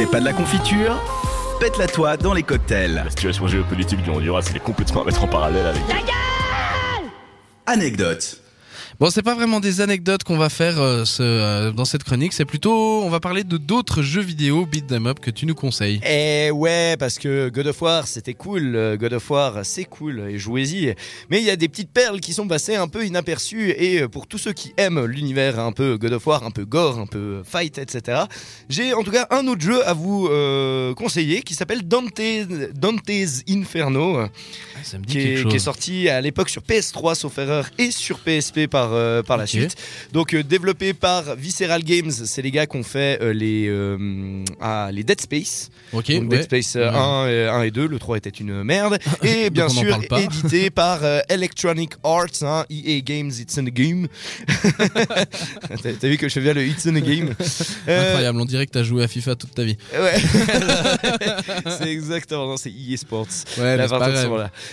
C'est pas de la confiture Pète-la toi dans les cocktails. La situation géopolitique du Honduras, elle est complètement à mettre en parallèle avec. Anecdote. Bon, c'est pas vraiment des anecdotes qu'on va faire euh, ce, euh, dans cette chronique, c'est plutôt, on va parler de d'autres jeux vidéo beat them up que tu nous conseilles. Eh ouais, parce que God of War, c'était cool. God of War, c'est cool, et jouez-y. Mais il y a des petites perles qui sont passées un peu inaperçues, et euh, pour tous ceux qui aiment l'univers un peu God of War, un peu gore, un peu fight, etc., j'ai en tout cas un autre jeu à vous euh, conseiller qui s'appelle Dante, Dante's Inferno. Ah, ça me dit qui quelque est, chose. qui est sorti à l'époque sur PS3 sauf erreur et sur PSP par, euh, par la suite. Donc euh, développé par Visceral Games, c'est les gars qui ont fait euh, les, ah, les Dead Space. Ok, Donc ouais. Dead Space euh, Ouais. 1, et- 1 et 2, le 3 était une merde. Et bien sûr édité par Electronic Arts, hein, EA Games, It's in a Game. T'as vu que je fais bien le It's in a Game. Incroyable, on dirait que t'as joué à FIFA toute ta vie. Ouais. c'est exactement, c'est EA Sports. Ouais, La.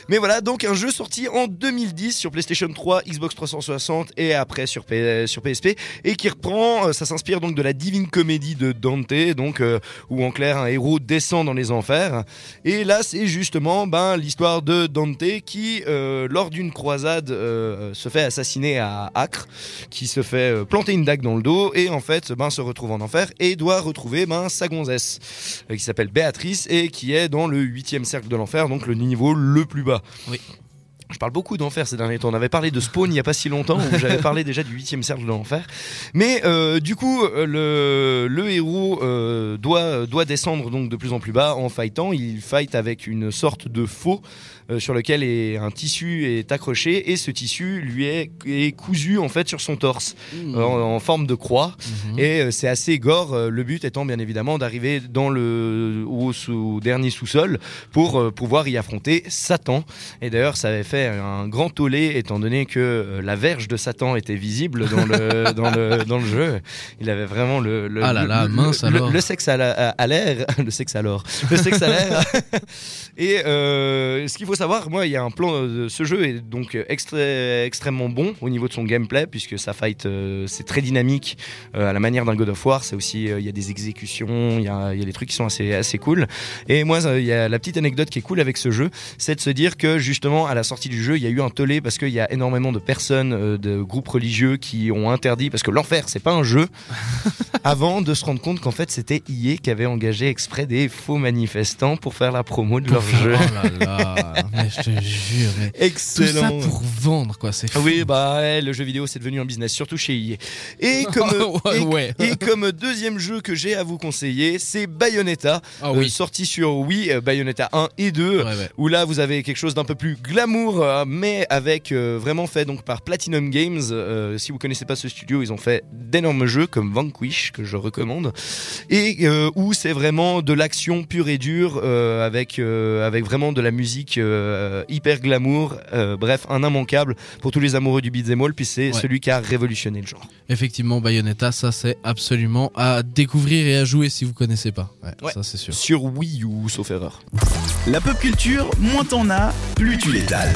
Mais voilà, donc un jeu sorti en 2010 sur PlayStation 3, Xbox 360 et après sur, P- sur PSP et qui reprend, euh, ça s'inspire donc de la Divine Comédie de Dante, donc euh, où en clair un héros descend dans les enfers. Et là, c'est justement ben, l'histoire de Dante qui, euh, lors d'une croisade, euh, se fait assassiner à Acre, qui se fait euh, planter une dague dans le dos et en fait ben, se retrouve en enfer et doit retrouver ben, sa gonzesse euh, qui s'appelle Béatrice et qui est dans le huitième cercle de l'enfer, donc le niveau le plus bas. Oui. Je parle beaucoup d'enfer ces derniers temps. On avait parlé de Spawn il n'y a pas si longtemps, où j'avais parlé déjà du huitième cercle de l'enfer. Mais euh, du coup, euh, le, le héros euh, doit, doit descendre donc de plus en plus bas en fightant. Il fight avec une sorte de faux euh, sur lequel est, un tissu est accroché et ce tissu lui est, est cousu en fait sur son torse Mmh. en, en forme de croix. Mhm. Et c'est assez gore. Le but étant bien évidemment d'arriver dans le au, sous- dernier sous-sol pour pouvoir y affronter Satan. Et d'ailleurs, ça avait fait un grand tollé étant donné que euh, la verge de Satan était visible dans le dans le dans le jeu. Il avait vraiment le, le Ah là le- là, le- mince le- alors. le sexe à la- à à l'air, le sexe alors, le sexe à l'air. Et euh, ce qu'il faut savoir, moi, il y a un plan. euh, ce jeu est donc extrêmement bon au niveau de son gameplay, puisque sa fight, euh, c'est très dynamique euh, à la manière d'un God of War. C'est aussi, il y a des exécutions, il y a, y a des trucs qui sont assez, assez cool. Et moi, il y a la petite anecdote qui est cool avec ce jeu, c'est de se dire que justement, à la sortie du jeu, il y a eu un tollé parce qu'il y a énormément de personnes, euh, de groupes religieux qui ont interdit, parce que l'enfer, c'est pas un jeu, avant de se rendre compte qu'en fait, c'était EA qui avait engagé exprès des faux manifestants pour faire la promo de leur jeu. Oh là là, mais je te jure, mais tout Excellent. ça pour vendre quoi, c'est. Oui, bah ouais, le jeu vidéo c'est devenu un business, surtout chez EA. Et comme, et, ouais. et comme deuxième jeu que j'ai à vous conseiller, c'est Bayonetta, euh, oui. sorti sur Wii, euh, Bayonetta 1 et 2. Ouais, ouais. Où là vous avez quelque chose d'un peu plus glamour, euh, mais avec euh, vraiment fait donc par Platinum Games. Euh, si vous connaissez pas ce studio, ils ont fait d'énormes jeux comme Vanquish que je recommande, et euh, où c'est vraiment de l'action pure et dure euh, avec euh, avec vraiment de la musique euh, hyper glamour. Euh, bref, un immanquable pour tous les amoureux du beat'em all, puis c'est Ouais. celui qui a révolutionné le genre. Effectivement, Bayonetta, ça c'est absolument à découvrir et à jouer si vous connaissez pas. Ouais, Ouais. ça c'est sûr. Sur Wii U, sauf erreur. La pop culture, moins t'en as, plus tu l'étales.